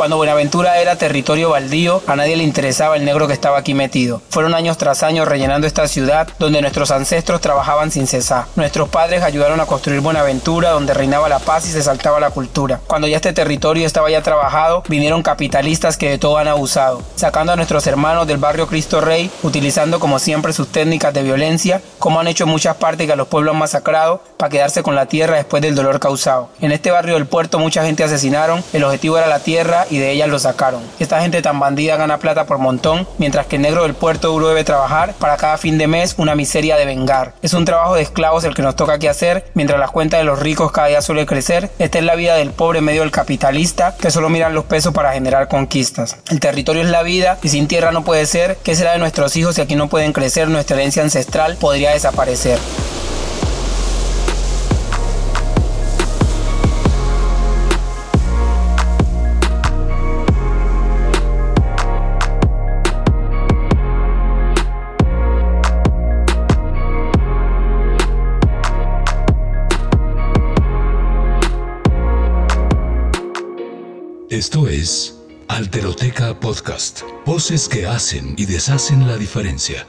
Cuando Buenaventura era territorio baldío, a nadie le interesaba el negro que estaba aquí metido. Fueron años tras años rellenando esta ciudad donde nuestros ancestros trabajaban sin cesar. Nuestros padres ayudaron a construir Buenaventura donde reinaba la paz y se saltaba la cultura. Cuando ya este territorio estaba ya trabajado, vinieron capitalistas que de todo han abusado, sacando a nuestros hermanos del barrio Cristo Rey, utilizando como siempre sus técnicas de violencia, como han hecho en muchas partes que a los pueblos han masacrado para quedarse con la tierra después del dolor causado. En este barrio del puerto mucha gente asesinaron, el objetivo era la tierra y de ellas lo sacaron. Esta gente tan bandida gana plata por montón, mientras que el negro del puerto duro debe trabajar para cada fin de mes una miseria de vengar. Es un trabajo de esclavos el que nos toca aquí hacer, mientras las cuentas de los ricos cada día suele crecer. Esta es la vida del pobre medio del capitalista que solo miran los pesos para generar conquistas. El territorio es la vida y sin tierra no puede ser. ¿Qué será de nuestros hijos si aquí no pueden crecer? Nuestra herencia ancestral podría desaparecer. Esto es Alteroteca Podcast. Voces que hacen y deshacen la diferencia.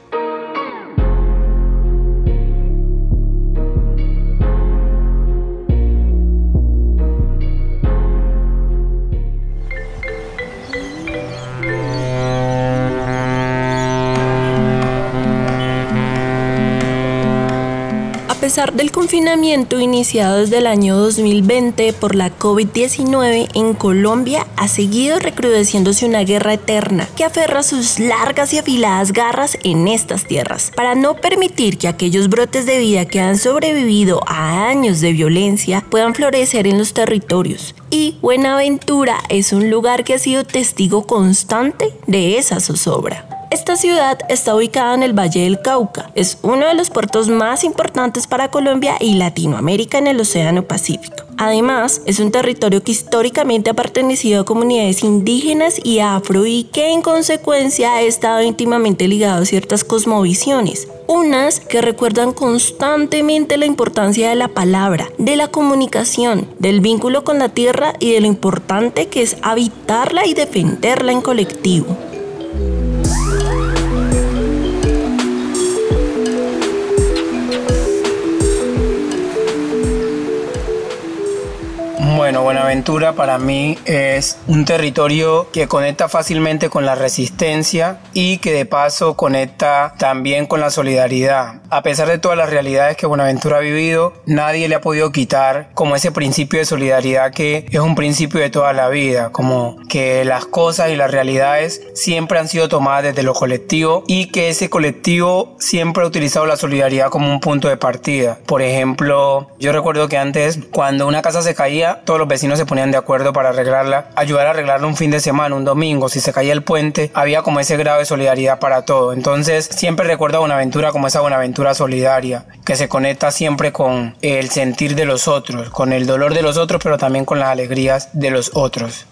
Pesar del confinamiento iniciado desde el año 2020 por la COVID-19, en Colombia ha seguido recrudeciéndose una guerra eterna que aferra sus largas y afiladas garras en estas tierras para no permitir que aquellos brotes de vida que han sobrevivido a años de violencia puedan florecer en los territorios. Y Buenaventura es un lugar que ha sido testigo constante de esa zozobra. Esta ciudad está ubicada en el Valle del Cauca. Es uno de los puertos más importantes para Colombia y Latinoamérica en el Océano Pacífico. Además, es un territorio que históricamente ha pertenecido a comunidades indígenas y afro y que en consecuencia ha estado íntimamente ligado a ciertas cosmovisiones. Unas que recuerdan constantemente la importancia de la palabra, de la comunicación, del vínculo con la tierra y de lo importante que es habitarla y defenderla en colectivo. Bueno, Buenaventura para mí es un territorio que conecta fácilmente con la resistencia y que de paso conecta también con la solidaridad. A pesar de todas las realidades que Buenaventura ha vivido, nadie le ha podido quitar como ese principio de solidaridad que es un principio de toda la vida, como que las cosas y las realidades siempre han sido tomadas desde lo colectivo y que ese colectivo siempre ha utilizado la solidaridad como un punto de partida. Por ejemplo, yo recuerdo que antes cuando una casa se caía, todos los vecinos se ponían de acuerdo para arreglarla, ayudar a arreglarla un fin de semana, un domingo, si se caía el puente, había como ese grado de solidaridad para todo. Entonces siempre recuerdo a Buenaventura como esa Buenaventura solidaria, que se conecta siempre con el sentir de los otros, con el dolor de los otros, pero también con las alegrías de los otros.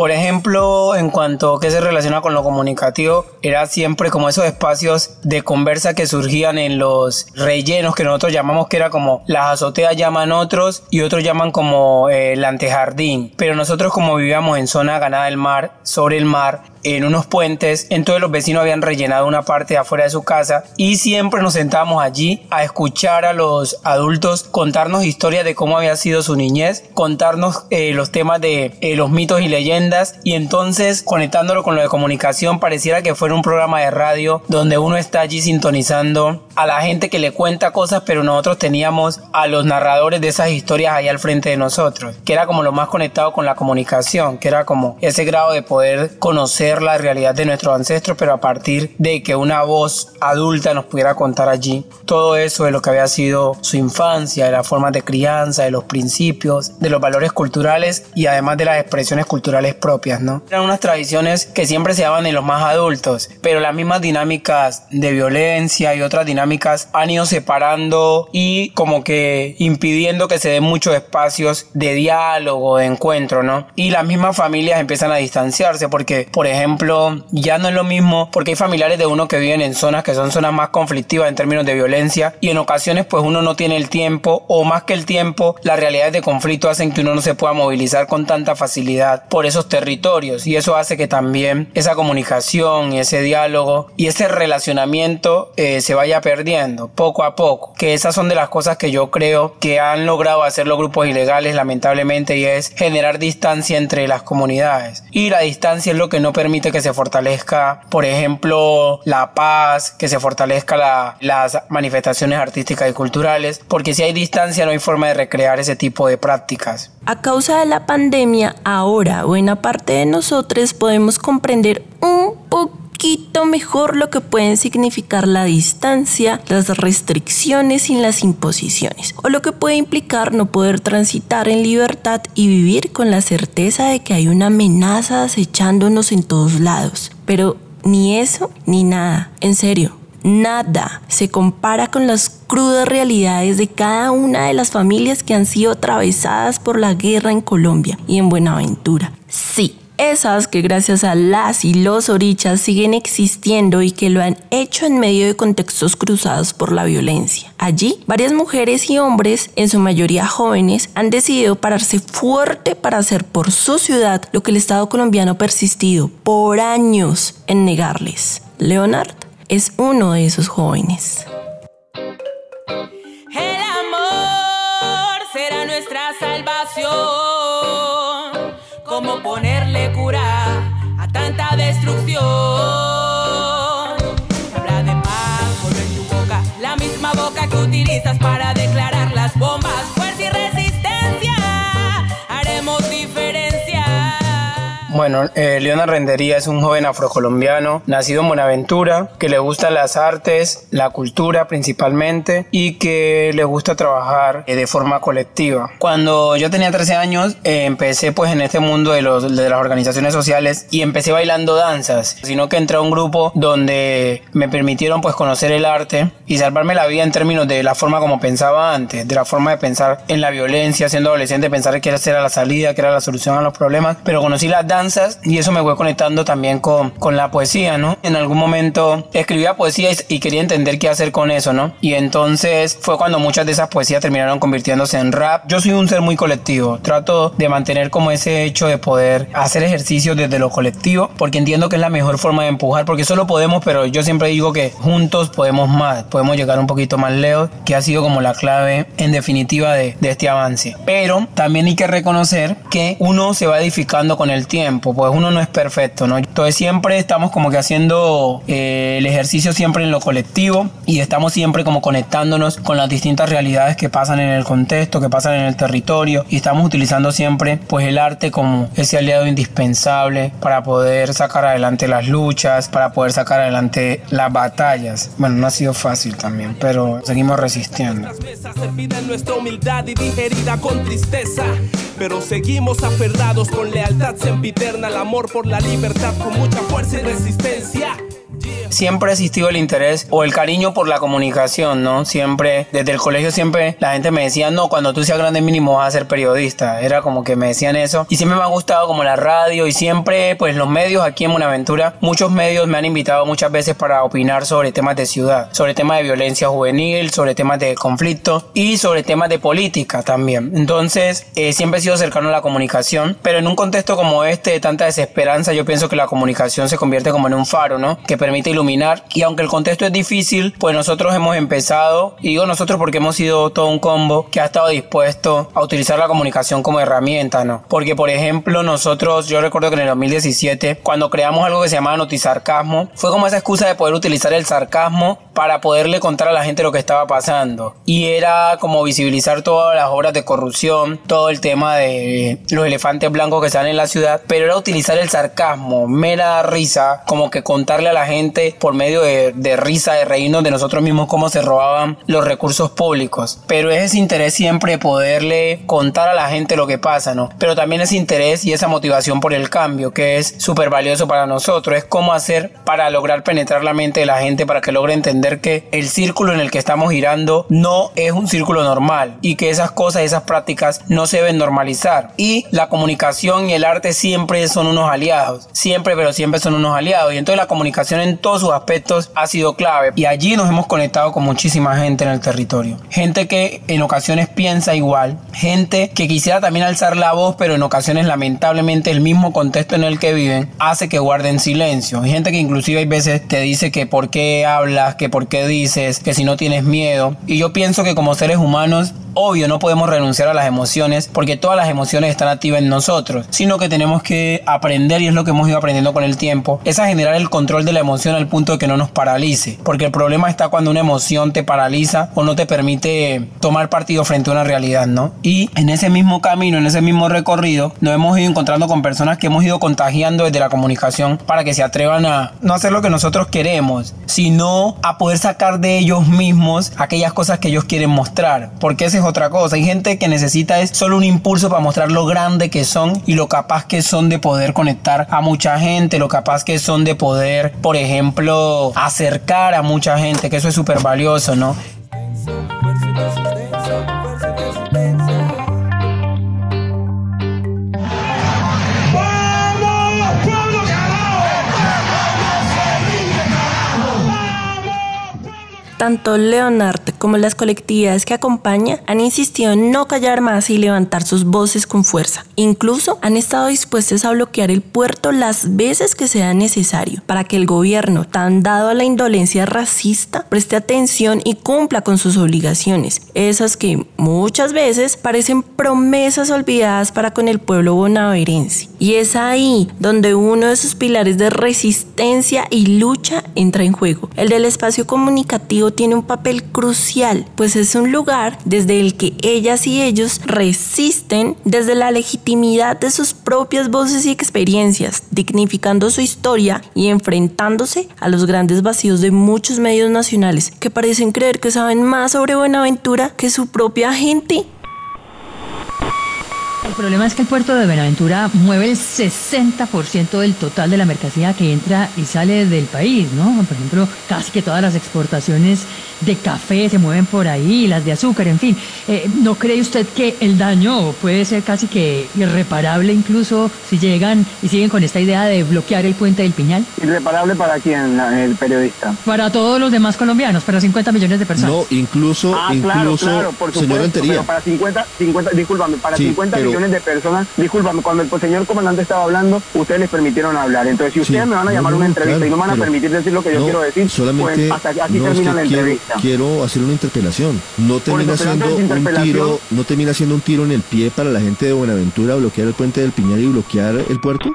Por ejemplo, en cuanto a qué se relaciona con lo comunicativo, era siempre como esos espacios de conversa que surgían en los rellenos que nosotros llamamos que era como las azoteas llaman otros y otros llaman como eh, el antejardín. Pero nosotros como vivíamos en zona ganada del mar, sobre el mar, en unos puentes, entonces los vecinos habían rellenado una parte de afuera de su casa y siempre nos sentábamos allí a escuchar a los adultos contarnos historias de cómo había sido su niñez, contarnos eh, los temas de eh, los mitos y leyendas y entonces conectándolo con lo de comunicación pareciera que fuera un programa de radio donde uno está allí sintonizando a la gente que le cuenta cosas pero nosotros teníamos a los narradores de esas historias ahí al frente de nosotros, que era como lo más conectado con la comunicación, que era como ese grado de poder conocer conocer la realidad de nuestros ancestros, pero a partir de que una voz adulta nos pudiera contar allí todo eso de lo que había sido su infancia, de las formas de crianza, de los principios, de los valores culturales y además de las expresiones culturales propias, ¿no? Eran unas tradiciones que siempre se daban en los más adultos, pero las mismas dinámicas de violencia y otras dinámicas han ido separando y como que impidiendo que se den muchos espacios de diálogo, de encuentro, ¿no? Y las mismas familias empiezan a distanciarse porque, por ejemplo, ya no es lo mismo porque hay familiares de uno que viven en zonas que son zonas más conflictivas en términos de violencia y en ocasiones pues uno no tiene el tiempo o más que el tiempo, las realidades de conflicto hacen que uno no se pueda movilizar con tanta facilidad por esos territorios y eso hace que también esa comunicación ese diálogo y ese relacionamiento eh, se vaya perdiendo poco a poco, que esas son de las cosas que yo creo que han logrado hacer los grupos ilegales lamentablemente y es generar distancia entre las comunidades. Y la distancia es lo que no permite que se fortalezca por ejemplo la paz, que se fortalezca las manifestaciones artísticas y culturales, porque si hay distancia no hay forma de recrear ese tipo de prácticas. A causa de la pandemia, ahora buena parte de nosotros podemos comprender un poquito mejor lo que pueden significar la distancia, las restricciones y las imposiciones, o lo que puede implicar no poder transitar en libertad y vivir con la certeza de que hay una amenaza acechándonos en todos lados. Pero ni eso ni nada, en serio, nada se compara con las crudas realidades de cada una de las familias que han sido atravesadas por la guerra en Colombia y en Buenaventura. Sí, esas que gracias a las y los orichas siguen existiendo y que lo han hecho en medio de contextos cruzados por la violencia. Allí, varias mujeres y hombres, en su mayoría jóvenes, han decidido pararse fuerte para hacer por su ciudad lo que el Estado colombiano ha persistido por años en negarles. Leonard es uno de esos jóvenes. El amor será nuestra salvación. Destrucción. Habla de paz, en tu boca, la misma boca que utilizas para bueno, eh, Leona Rendería es un joven afrocolombiano, nacido en Buenaventura, que le gustan las artes, la cultura principalmente y que le gusta trabajar eh, de forma colectiva. Cuando yo tenía 13 años, eh, empecé pues en este mundo de, los, de las organizaciones sociales y empecé bailando danzas, sino que entré a un grupo donde me permitieron pues conocer el arte y salvarme la vida en términos de la forma como pensaba antes, de la forma de pensar en la violencia, siendo adolescente, pensar que era la salida, que era la solución a los problemas, pero conocí las danzas y eso me fue conectando también con, con la poesía, ¿no? En algún momento escribía poesía y, quería entender qué hacer con eso, ¿no? Y entonces fue cuando muchas de esas poesías terminaron convirtiéndose en rap. Yo soy un ser muy colectivo, trato de mantener como ese hecho de poder hacer ejercicios desde lo colectivo, porque entiendo que es la mejor forma de empujar, porque solo podemos, pero yo siempre digo que juntos podemos más, podemos llegar un poquito más lejos, que ha sido como la clave en definitiva de, de este avance. Pero también hay que reconocer que uno se va edificando con el tiempo pues uno no es perfecto, ¿no? Entonces siempre estamos como que haciendo eh, el ejercicio siempre en lo colectivo y estamos siempre como conectándonos con las distintas realidades que pasan en el contexto, que pasan en el territorio y estamos utilizando siempre pues el arte como ese aliado indispensable para poder sacar adelante las luchas, para poder sacar adelante las batallas. Bueno, no ha sido fácil también, pero seguimos resistiendo. nuestra humildad y digerida con tristeza, pero seguimos aferrados con lealtad sempiterna, el amor por la libertad con mucha fuerza y resistencia siempre ha existido el interés o el cariño por la comunicación, ¿no? Siempre, desde el colegio siempre la gente me decía, no, cuando tú seas grande mínimo vas a ser periodista. Era como que me decían eso. Y siempre me ha gustado como la radio y siempre, pues los medios aquí en Buenaventura, muchos medios me han invitado muchas veces para opinar sobre temas de ciudad, sobre temas de violencia juvenil, sobre temas de conflicto y sobre temas de política también. Entonces, eh, siempre he sido cercano a la comunicación, pero en un contexto como este de tanta desesperanza, yo pienso que la comunicación se convierte como en un faro, ¿no? Que permite iluminar y aunque el contexto es difícil, pues nosotros hemos empezado, y digo nosotros porque hemos sido todo un combo que ha estado dispuesto a utilizar la comunicación como herramienta, ¿no? Porque por ejemplo nosotros, yo recuerdo que en el 2017, cuando creamos algo que se llamaba Notizarcasmo, fue como esa excusa de poder utilizar el sarcasmo para poderle contar a la gente lo que estaba pasando. Y era como visibilizar todas las obras de corrupción, todo el tema de los elefantes blancos que están en la ciudad, pero era utilizar el sarcasmo, mera risa, como que contarle a la gente por medio de, de risa, de reírnos de nosotros mismos cómo se robaban los recursos públicos. Pero es ese interés siempre poderle contar a la gente lo que pasa, ¿no? Pero también ese interés y esa motivación por el cambio, que es súper valioso para nosotros, es cómo hacer para lograr penetrar la mente de la gente, para que logre entender que el círculo en el que estamos girando no es un círculo normal y que esas cosas, esas prácticas no se deben normalizar. Y la comunicación y el arte siempre son unos aliados, siempre, pero siempre son unos aliados. Y entonces la comunicación en todos sus aspectos ha sido clave. Y allí nos hemos conectado con muchísima gente en el territorio. Gente que en ocasiones piensa igual, gente que quisiera también alzar la voz, pero en ocasiones lamentablemente el mismo contexto en el que viven hace que guarden silencio. Gente que inclusive hay veces te dice que por qué hablas, que por qué dices, que si no tienes miedo. Y yo pienso que como seres humanos Obvio, no podemos renunciar a las emociones porque todas las emociones están activas en nosotros, sino que tenemos que aprender, y es lo que hemos ido aprendiendo con el tiempo, es a generar el control de la emoción al punto de que no nos paralice. Porque el problema está cuando una emoción te paraliza o no te permite tomar partido frente a una realidad, ¿no? Y en ese mismo camino, en ese mismo recorrido, nos hemos ido encontrando con personas que hemos ido contagiando desde la comunicación para que se atrevan a no hacer lo que nosotros queremos, sino a poder sacar de ellos mismos aquellas cosas que ellos quieren mostrar. Porque ese otra cosa. Hay gente que necesita es solo un impulso para mostrar lo grande que son y lo capaz que son de poder conectar a mucha gente, lo capaz que son de poder, por ejemplo, acercar a mucha gente, que eso es súper valioso, ¿no? Tanto Leonard como las colectividades que acompaña han insistido en no callar más y levantar sus voces con fuerza. Incluso han estado dispuestos a bloquear el puerto las veces que sea necesario para que el gobierno, tan dado a la indolencia racista, preste atención y cumpla con sus obligaciones, esas que muchas veces parecen promesas olvidadas para con el pueblo bonaverense. Y es ahí donde uno de sus pilares de resistencia y lucha entra en juego, el del espacio comunicativo tiene un papel crucial, pues es un lugar desde el que ellas y ellos resisten desde la legitimidad de sus propias voces y experiencias, dignificando su historia y enfrentándose a los grandes vacíos de muchos medios nacionales que parecen creer que saben más sobre Buenaventura que su propia gente. El problema es que el puerto de Buenaventura mueve el 60% del total de la mercancía que entra y sale del país, ¿no? Por ejemplo, casi que todas las exportaciones de café se mueven por ahí, las de azúcar, en fin. Eh, ¿No cree usted que el daño puede ser casi que irreparable incluso si llegan y siguen con esta idea de bloquear el puente del Piñal? ¿Irreparable para quién, el periodista? Para todos los demás colombianos, para 50 millones de personas. No, incluso, ah, incluso, claro, por supuesto, pero para 50, 50 discúlpame, para 50 millones de personas. Disculpame, cuando el señor comandante estaba hablando, ustedes les permitieron hablar. Entonces, si ustedes me van a llamar a una entrevista y no me van a permitir decir lo que yo quiero decir, solamente, pues hasta aquí termina la entrevista. Quiero hacer una interpelación. No termina haciendo un tiro, no termina haciendo un tiro en el pie para la gente de Buenaventura bloquear el puente del Piñar y bloquear el puerto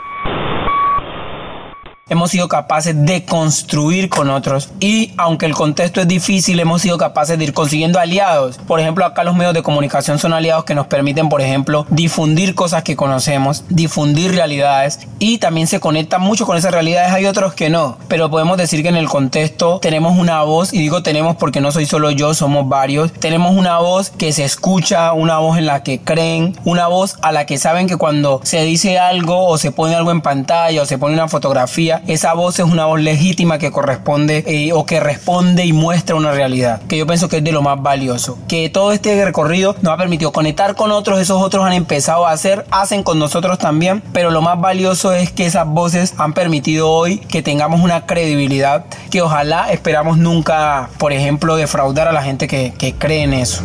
hemos sido capaces de construir con otros. Y aunque el contexto es difícil hemos sido capaces de ir consiguiendo aliados. Por ejemplo acá los medios de comunicación son aliados que nos permiten por ejemplo difundir cosas que conocemos difundir realidades. Y también se conectan mucho con esas realidades. Hay otros que no. Pero podemos decir que en el contexto tenemos una voz y digo tenemos porque no soy solo yo somos varios. Tenemos una voz que se escucha una voz en la que creen una voz a la que saben que cuando se dice algo o se pone algo en pantalla o se pone una fotografía esa voz es una voz legítima que corresponde eh, o que responde y muestra una realidad, que yo pienso que es de lo más valioso. Que todo este recorrido nos ha permitido conectar con otros, esos otros han empezado a hacer, hacen con nosotros también, pero lo más valioso es que esas voces han permitido hoy que tengamos una credibilidad que ojalá esperamos nunca, por ejemplo, defraudar a la gente que, que cree en eso.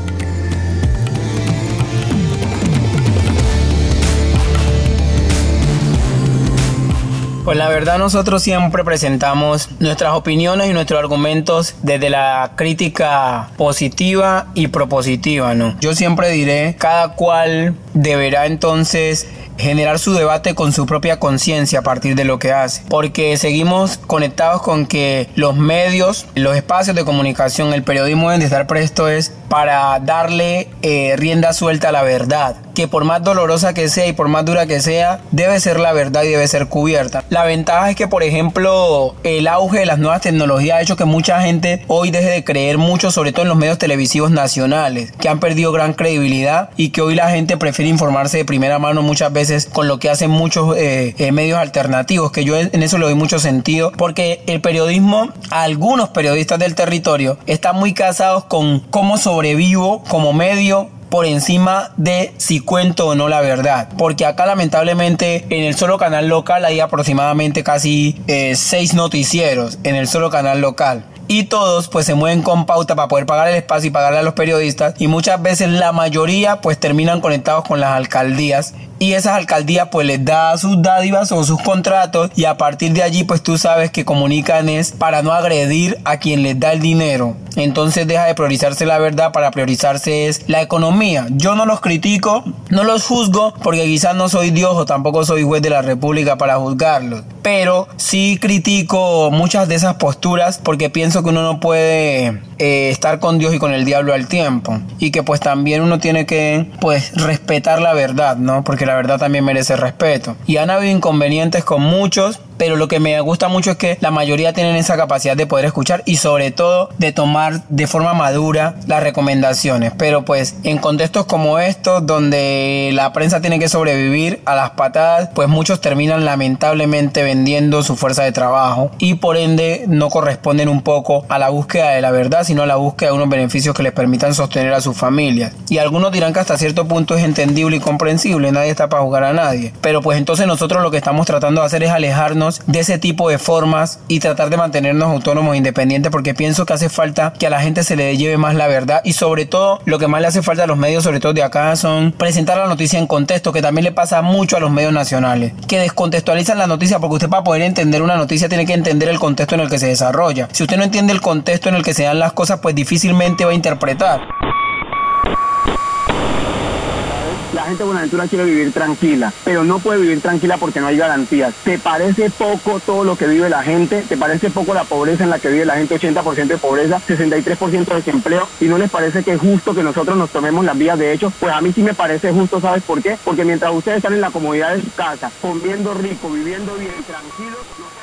Pues la verdad nosotros siempre presentamos nuestras opiniones y nuestros argumentos desde la crítica positiva y propositiva, ¿no? Yo siempre diré, cada cual deberá entonces generar su debate con su propia conciencia a partir de lo que hace. Porque seguimos conectados con que los medios, los espacios de comunicación, el periodismo deben de estar presto es para darle eh, rienda suelta a la verdad. Que por más dolorosa que sea y por más dura que sea, debe ser la verdad y debe ser cubierta. La ventaja es que, por ejemplo, el auge de las nuevas tecnologías ha hecho que mucha gente hoy deje de creer mucho, sobre todo en los medios televisivos nacionales, que han perdido gran credibilidad y que hoy la gente prefiere informarse de primera mano muchas veces con lo que hacen muchos eh, eh, medios alternativos, que yo en eso le doy mucho sentido, porque el periodismo, algunos periodistas del territorio, están muy casados con cómo sobrevivo como medio por encima de si cuento o no la verdad. Porque acá lamentablemente en el solo canal local hay aproximadamente casi eh, seis noticieros en el solo canal local y todos pues se mueven con pauta para poder pagar el espacio y pagarle a los periodistas y muchas veces la mayoría pues terminan conectados con las alcaldías y esas alcaldías pues les da sus dádivas o sus contratos y a partir de allí pues tú sabes que comunican es para no agredir a quien les da el dinero. Entonces deja de priorizarse la verdad para priorizarse es la economía. Yo no los critico, no los juzgo porque quizás no soy Dios o tampoco soy juez de la República para juzgarlos. Pero sí critico muchas de esas posturas porque pienso que uno no puede eh, estar con Dios y con el diablo al tiempo. Y que pues también uno tiene que pues respetar la verdad, ¿no? Porque la verdad también merece respeto. Y han habido inconvenientes con muchos, pero lo que me gusta mucho es que la mayoría tienen esa capacidad de poder escuchar y sobre todo de tomar de forma madura las recomendaciones. Pero pues en contextos como estos, donde la prensa tiene que sobrevivir a las patadas, pues muchos terminan lamentablemente vendiendo su fuerza de trabajo y por ende no corresponden un poco a la búsqueda de la verdad, sino a la búsqueda de unos beneficios que les permitan sostener a sus familias. Y algunos dirán que hasta cierto punto es entendible y comprensible, nadie está para jugar a nadie. Pero pues entonces nosotros lo que estamos tratando de hacer es alejarnos de ese tipo de formas y tratar de mantenernos autónomos e independientes porque pienso que hace falta que a la gente se le lleve más la verdad y sobre todo lo que más le hace falta a los medios, sobre todo de acá, son presentar la noticia en contexto, que también le pasa mucho a los medios nacionales, que descontextualizan la noticia porque usted para poder entender una noticia tiene que entender el contexto en el que se desarrolla. Si usted no entiende el contexto en el que se dan las cosas, pues difícilmente va a interpretar. Gente de Buenaventura quiere vivir tranquila, pero no puede vivir tranquila porque no hay garantías. ¿Te parece poco todo lo que vive la gente? ¿Te parece poco la pobreza en la que vive la gente? 80% de pobreza, 63% de desempleo. ¿Y no les parece que es justo que nosotros nos tomemos las vías de hecho? Pues a mí sí me parece justo, ¿sabes por qué? Porque mientras ustedes están en la comodidad de su casa, comiendo rico, viviendo bien, tranquilos,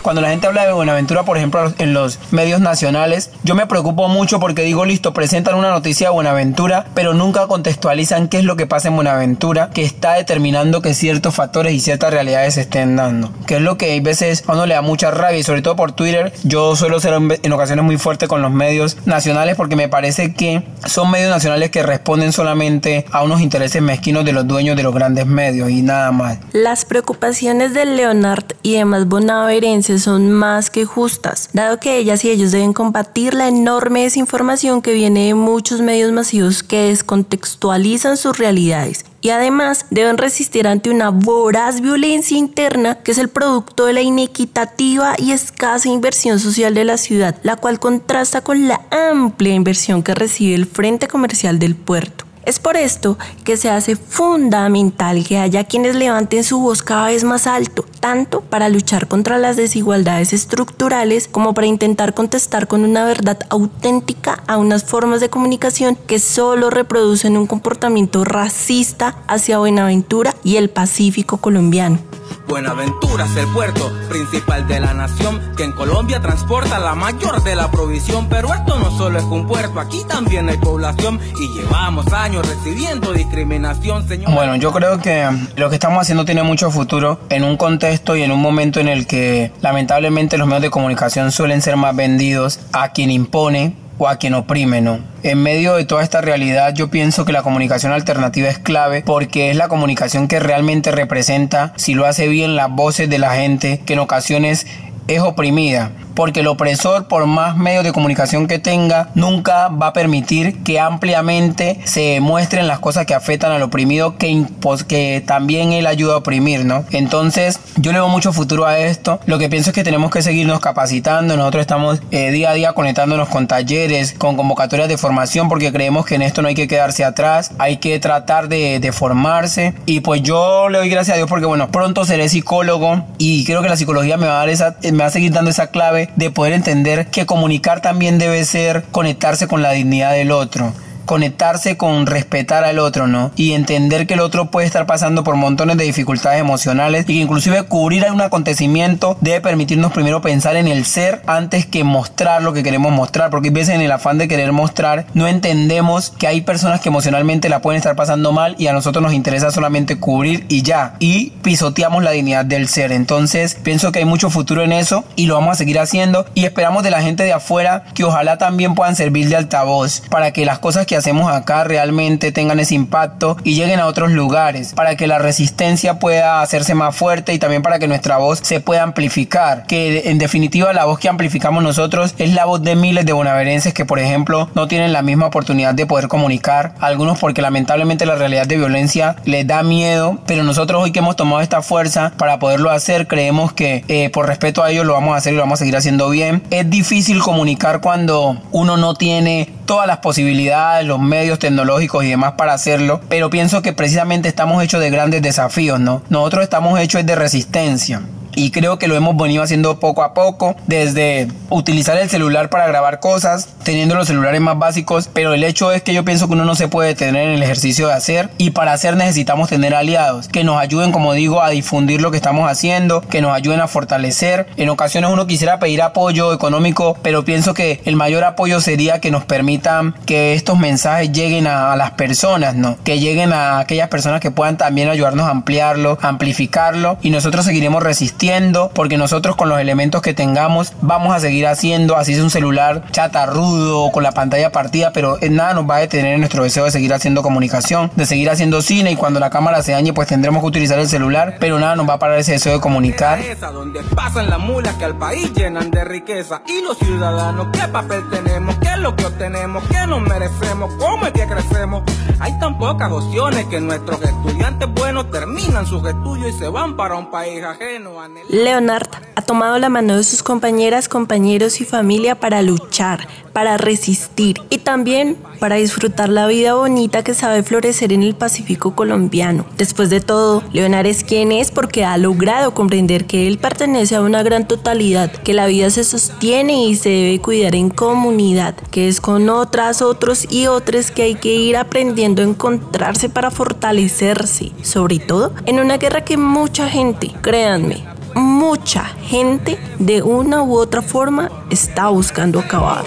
cuando la gente habla de Buenaventura, por ejemplo, en los medios nacionales, yo me preocupo mucho porque digo, listo, presentan una noticia de Buenaventura, pero nunca contextualizan qué es lo que pasa en Buenaventura, que está determinando que ciertos factores y ciertas realidades se estén dando. Que es lo que a veces a uno le da mucha rabia y sobre todo por Twitter, yo suelo ser en ocasiones muy fuerte con los medios nacionales porque me parece que son medios nacionales que responden solamente a unos intereses mezquinos de los dueños de los grandes medios y nada más. Las preocupaciones de Leonard y demás bonaverenses son más que justas, dado que ellas y ellos deben combatir la enorme desinformación que viene de muchos medios masivos que descontextualizan sus realidades y además deben resistir ante una voraz violencia interna que es el producto de la inequitativa y escasa inversión social de la ciudad, la cual contrasta con la amplia inversión que recibe el frente comercial del puerto. Es por esto que se hace fundamental que haya quienes levanten su voz cada vez más alto, tanto para luchar contra las desigualdades estructurales como para intentar contestar con una verdad auténtica a unas formas de comunicación que solo reproducen un comportamiento racista hacia Buenaventura y el Pacífico colombiano. Buenaventura es el puerto principal de la nación que en Colombia transporta la mayor de la provisión. Pero esto no solo es un puerto, aquí también hay población y llevamos años recibiendo discriminación, señor. Bueno, yo creo que lo que estamos haciendo tiene mucho futuro en un contexto y en un momento en el que lamentablemente los medios de comunicación suelen ser más vendidos a quien impone o a quien oprime, ¿no? En medio de toda esta realidad yo pienso que la comunicación alternativa es clave porque es la comunicación que realmente representa, si lo hace bien, las voces de la gente que en ocasiones es oprimida porque el opresor, por más medios de comunicación que tenga, nunca va a permitir que ampliamente se muestren las cosas que afectan al oprimido que, que también él ayuda a oprimir, ¿no? Entonces, yo le veo mucho futuro a esto. Lo que pienso es que tenemos que seguirnos capacitando. Nosotros estamos eh, día a día conectándonos con talleres, con convocatorias de formación, porque creemos que en esto no hay que quedarse atrás, hay que tratar de, de formarse. Y pues yo le doy gracias a Dios porque, bueno, pronto seré psicólogo y creo que la psicología me va a dar esa, me va a seguir dando esa clave de poder entender que comunicar también debe ser conectarse con la dignidad del otro conectarse con respetar al otro, ¿no? Y entender que el otro puede estar pasando por montones de dificultades emocionales y que inclusive cubrir algún acontecimiento debe permitirnos primero pensar en el ser antes que mostrar lo que queremos mostrar, porque a veces en el afán de querer mostrar no entendemos que hay personas que emocionalmente la pueden estar pasando mal y a nosotros nos interesa solamente cubrir y ya, y pisoteamos la dignidad del ser. Entonces pienso que hay mucho futuro en eso y lo vamos a seguir haciendo y esperamos de la gente de afuera que ojalá también puedan servir de altavoz para que las cosas que hacemos acá realmente tengan ese impacto y lleguen a otros lugares, para que la resistencia pueda hacerse más fuerte y también para que nuestra voz se pueda amplificar. Que en definitiva la voz que amplificamos nosotros es la voz de miles de bonaverenses que por ejemplo no tienen la misma oportunidad de poder comunicar, algunos porque lamentablemente la realidad de violencia les da miedo, pero nosotros hoy que hemos tomado esta fuerza para poderlo hacer, creemos que eh, por respeto a ellos lo vamos a hacer y lo vamos a seguir haciendo bien. Es difícil comunicar cuando uno no tiene todas las posibilidades, los medios tecnológicos y demás para hacerlo, pero pienso que precisamente estamos hechos de grandes desafíos, ¿no? Nosotros estamos hechos de resistencia y creo que lo hemos venido haciendo poco a poco, desde utilizar el celular para grabar cosas, teniendo los celulares más básicos, pero el hecho es que yo pienso que uno no se puede tener en el ejercicio de hacer y para hacer necesitamos tener aliados que nos ayuden, como digo, a difundir lo que estamos haciendo, que nos ayuden a fortalecer. En ocasiones uno quisiera pedir apoyo económico, pero pienso que el mayor apoyo sería que nos permitan que estos mensajes lleguen a, las personas, ¿no? Que lleguen a aquellas personas que puedan también ayudarnos a ampliarlo, amplificarlo y nosotros seguiremos resistiendo porque nosotros con los elementos que tengamos vamos a seguir haciendo, así es un celular chatarrudo con la pantalla partida, pero nada nos va a detener en nuestro deseo de seguir haciendo comunicación, de seguir haciendo cine y cuando la cámara se dañe pues tendremos que utilizar el celular, pero nada nos va a parar ese deseo de comunicar. Donde pasan las mulas que al país llenan de riqueza y los ciudadanos, ¿qué papel tenemos? ¿Qué es lo que obtenemos? ¿Qué nos merecemos? ¿Cómo es que crecemos? Hay tan pocas opciones que nuestros estudiantes buenos terminan sus estudios y se van para un país ajeno a Leonard ha tomado la mano de sus compañeras, compañeros y familia para luchar, para resistir y también para disfrutar la vida bonita que sabe florecer en el Pacífico colombiano. Después de todo, Leonard es quien es porque ha logrado comprender que él pertenece a una gran totalidad, que la vida se sostiene y se debe cuidar en comunidad, que es con otras, otros y otras que hay que ir aprendiendo a encontrarse para fortalecerse, sobre todo en una guerra que mucha gente, créanme, mucha gente de una u otra forma está buscando acabar.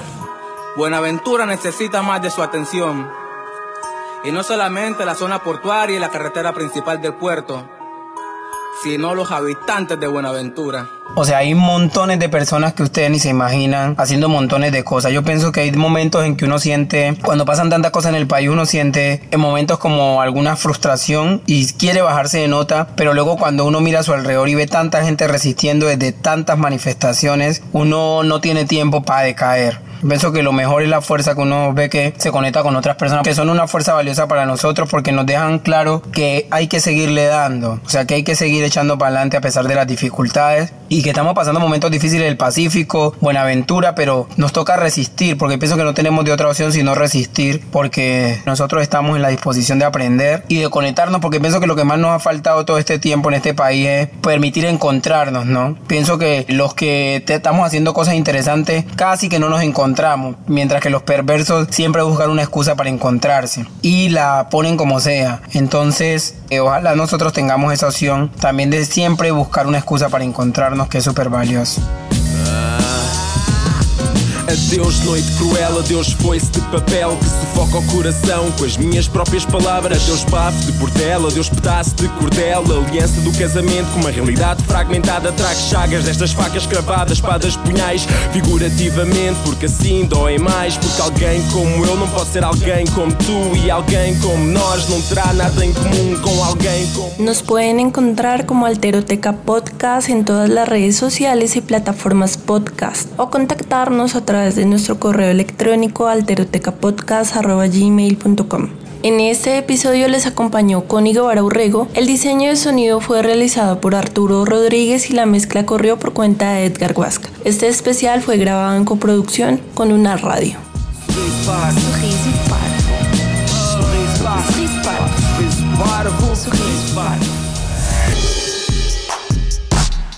Buenaventura necesita más de su atención. Y no solamente la zona portuaria y la carretera principal del puerto, sino los habitantes de Buenaventura. O sea, hay montones de personas que ustedes ni se imaginan haciendo montones de cosas. Yo pienso que hay momentos en que uno siente, cuando pasan tantas cosas en el país, uno siente en momentos como alguna frustración y quiere bajarse de nota, pero luego cuando uno mira a su alrededor y ve tanta gente resistiendo desde tantas manifestaciones, uno no tiene tiempo para decaer. Pienso que lo mejor es la fuerza que uno ve que se conecta con otras personas, que son una fuerza valiosa para nosotros porque nos dejan claro que hay que seguirle dando, o sea, que hay que seguir echando para adelante a pesar de las dificultades y que estamos pasando momentos difíciles en el Pacífico, Buenaventura, pero nos toca resistir porque pienso que no tenemos de otra opción sino resistir porque nosotros estamos en la disposición de aprender y de conectarnos porque pienso que lo que más nos ha faltado todo este tiempo en este país es permitir encontrarnos, ¿no? Pienso que los que estamos haciendo cosas interesantes casi que no nos encontramos, mientras que los perversos siempre buscan una excusa para encontrarse y la ponen como sea. Entonces, eh, ojalá nosotros tengamos esa opción también de siempre buscar una excusa para encontrarnos, que es súper valioso. Adeus, noite cruel, adeus, foice de papel que sufoca o coração com as minhas próprias palavras. Adeus, bafo de bordel, adeus, pedaço de cordel. Aliança do casamento com uma realidade fragmentada. Trago chagas destas facas cravadas, espadas, punhais, figurativamente, porque assim dói mais. Porque alguém como eu não pode ser alguém como tu, e alguém como nós não terá nada em comum com alguém como. Nos pueden encontrar como Alteroteca Podcast en todas las redes sociales y plataformas podcast o contactarnos a través de nuestro correo electrónico alterotecapodcast.gmail.com. En este episodio les acompañó Connie Guevara. El diseño de sonido fue realizado por Arturo Rodríguez y la mezcla corrió por cuenta de Edgar Huasca. Este especial fue grabado en coproducción con una radio.